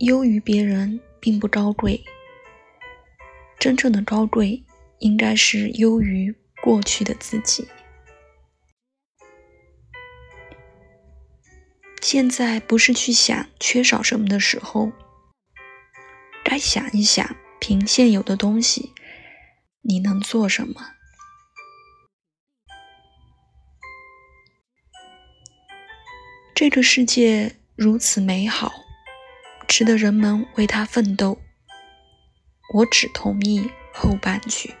优于别人并不高贵，真正的高贵应该是优于过去的自己。现在不是去想缺少什么的时候，该想一想，凭现有的东西，你能做什么？这个世界如此美好，值得人们为他奋斗。我只同意后半句。